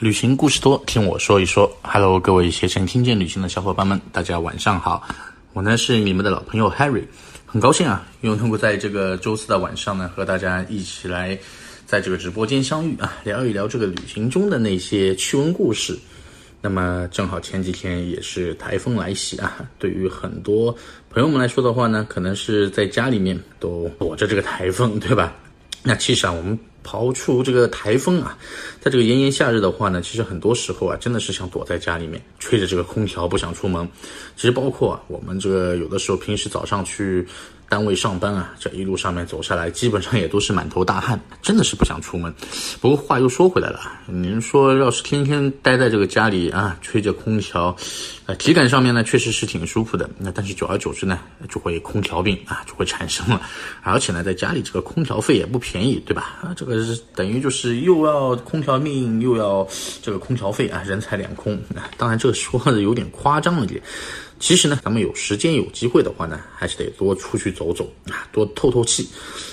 旅行故事多，听我说一说。Hello，各位携程听见旅行的小伙伴们，大家晚上好。我呢是你们的老朋友 Harry，很高兴啊，又能够在这个周四的晚上呢，和大家一起来在这个直播间相遇啊，聊一聊这个旅行中的那些趣闻故事。那么正好前几天也是台风来袭啊，对于很多朋友们来说的话呢，可能是在家里面都躲着这个台风，对吧？那其实啊，我们刨除这个台风啊，在这个炎炎夏日的话呢，其实很多时候啊，真的是想躲在家里面，吹着这个空调不想出门。其实包括啊，我们这个有的时候平时早上去。单位上班啊，这一路上面走下来，基本上也都是满头大汗，真的是不想出门。不过话又说回来了，您说要是天天待在这个家里啊，吹着空调，呃，体感上面呢确实是挺舒服的。那但是久而久之呢，就会空调病啊就会产生了。而且呢，在家里这个空调费也不便宜，对吧？啊，这个是等于就是又要空调命，又要这个空调费啊，人财两空。当然这个说的有点夸张了点。其实呢，咱们有时间有机会的话呢，还是得多出去走走啊，多透透气，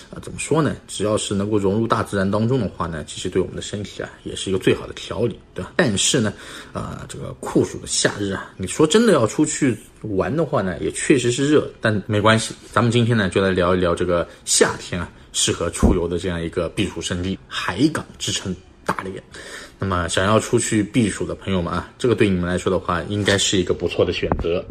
啊，怎么说呢？只要是能够融入大自然当中的话呢，其实对我们的身体啊，也是一个最好的调理，对吧？但是呢，啊，这个酷暑的夏日啊，你说真的要出去玩的话呢，也确实是热，但没关系，咱们今天呢，就来聊一聊这个夏天啊，适合出游的这样一个避暑胜地——海港之称大连。那么，想要出去避暑的朋友们啊，这个对你们来说的话，应该是一个不错的选择。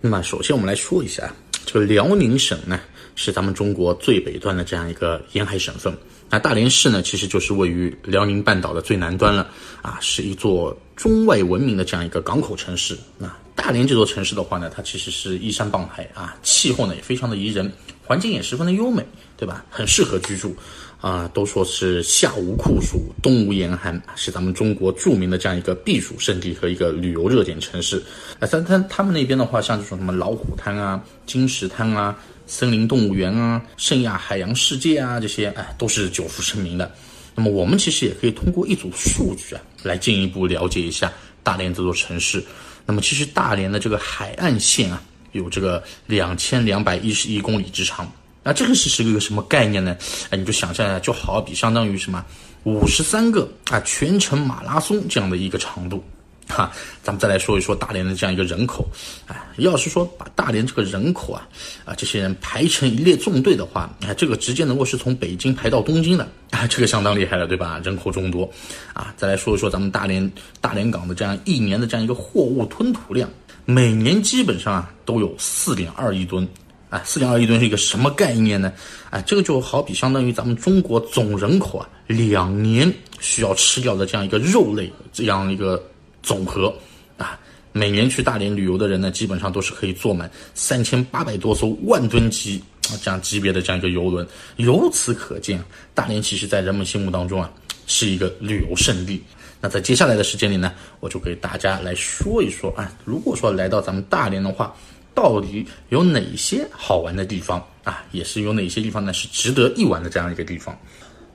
那么，首先我们来说一下，这个辽宁省呢，是咱们中国最北端的这样一个沿海省份。那大连市呢，其实就是位于辽宁半岛的最南端了，啊，是一座中外闻名的这样一个港口城市。那大连这座城市的话呢，它其实是依山傍海啊，气候呢也非常的宜人，环境也十分的优美，对吧？很适合居住。啊，都说是夏无酷暑，冬无严寒，是咱们中国著名的这样一个避暑胜地和一个旅游热点城市。啊，但他他们那边的话，像这种什么老虎滩啊、金石滩啊、森林动物园啊、圣亚海洋世界啊这些，哎，都是久负盛名的。那么我们其实也可以通过一组数据啊，来进一步了解一下大连这座城市。那么其实大连的这个海岸线啊，有这个两千两百一十一公里之长。那这个是是一个什么概念呢？哎，你就想象一下，就好比相当于什么五十三个啊全程马拉松这样的一个长度，哈。咱们再来说一说大连的这样一个人口，哎，要是说把大连这个人口啊啊这些人排成一列纵队的话，哎，这个直接能够是从北京排到东京的啊，这个相当厉害了，对吧？人口众多，啊，再来说一说咱们大连大连港的这样一年的这样一个货物吞吐量，每年基本上啊都有四点二亿吨。啊，四点二亿吨是一个什么概念呢？啊，这个就好比相当于咱们中国总人口啊两年需要吃掉的这样一个肉类这样一个总和啊。每年去大连旅游的人呢，基本上都是可以坐满三千八百多艘万吨级啊这样级别的这样一个游轮。由此可见，大连其实在人们心目当中啊是一个旅游胜地。那在接下来的时间里呢，我就给大家来说一说啊，如果说来到咱们大连的话。到底有哪些好玩的地方啊？也是有哪些地方呢？是值得一玩的这样一个地方。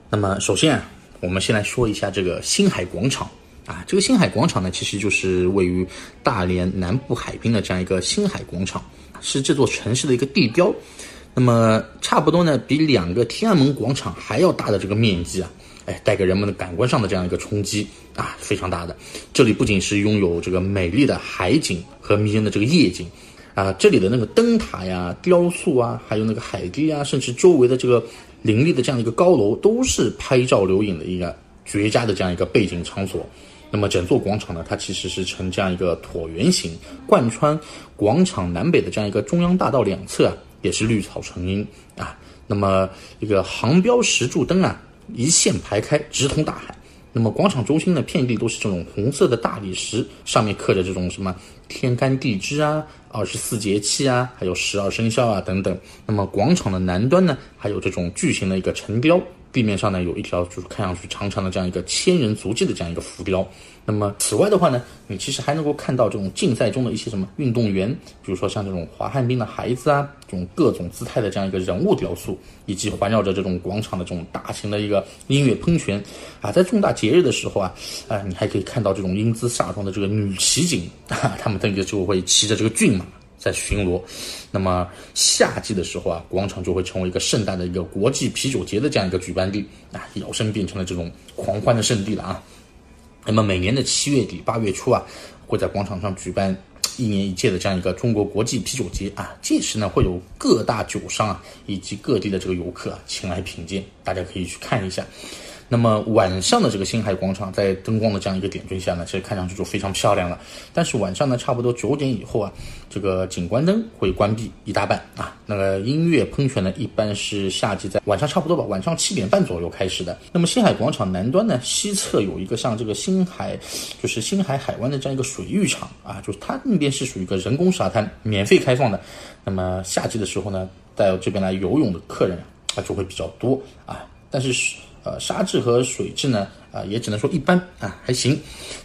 那么，首先啊，我们先来说一下这个星海广场啊。这个星海广场呢，其实就是位于大连南部海滨的这样一个星海广场，是这座城市的一个地标。那么，差不多呢，比两个天安门广场还要大的这个面积啊，哎，带给人们的感官上的这样一个冲击啊，非常大的。这里不仅是拥有这个美丽的海景和迷人的这个夜景。啊，这里的那个灯塔呀、雕塑啊，还有那个海堤啊，甚至周围的这个林立的这样一个高楼，都是拍照留影的一个绝佳的这样一个背景场所。那么整座广场呢，它其实是呈这样一个椭圆形，贯穿广场南北的这样一个中央大道两侧啊，也是绿草成荫啊。那么一个航标石柱灯啊，一线排开，直通大海。那么广场中心呢，遍地都是这种红色的大理石，上面刻着这种什么天干地支啊。二十四节气啊，还有十二生肖啊等等。那么广场的南端呢，还有这种巨型的一个城雕，地面上呢有一条就是看上去长长的这样一个千人足迹的这样一个浮雕。那么此外的话呢，你其实还能够看到这种竞赛中的一些什么运动员，比如说像这种滑旱冰的孩子啊，这种各种姿态的这样一个人物雕塑，以及环绕着这种广场的这种大型的一个音乐喷泉啊，在重大节日的时候啊，啊，你还可以看到这种英姿飒爽的这个女骑警啊，他们这个就会骑着这个骏马在巡逻。那么夏季的时候啊，广场就会成为一个盛大的一个国际啤酒节的这样一个举办地啊，摇身变成了这种狂欢的圣地了啊。那么每年的七月底八月初啊，会在广场上举办一年一届的这样一个中国国际啤酒节啊。届时呢，会有各大酒商啊以及各地的这个游客啊前来品鉴，大家可以去看一下。那么晚上的这个星海广场，在灯光的这样一个点缀下呢，其实看上去就非常漂亮了。但是晚上呢，差不多九点以后啊，这个景观灯会关闭一大半啊。那个音乐喷泉呢，一般是夏季在晚上差不多吧，晚上七点半左右开始的。那么星海广场南端呢，西侧有一个像这个星海，就是星海海湾的这样一个水浴场啊，就是它那边是属于一个人工沙滩，免费开放的。那么夏季的时候呢，到这边来游泳的客人啊就会比较多啊，但是。呃，沙质和水质呢，啊，也只能说一般啊，还行。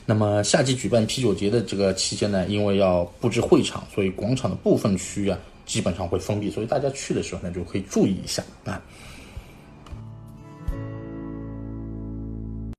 那么夏季举办啤酒节的这个期间呢，因为要布置会场，所以广场的部分区域啊，基本上会封闭，所以大家去的时候呢，就可以注意一下啊。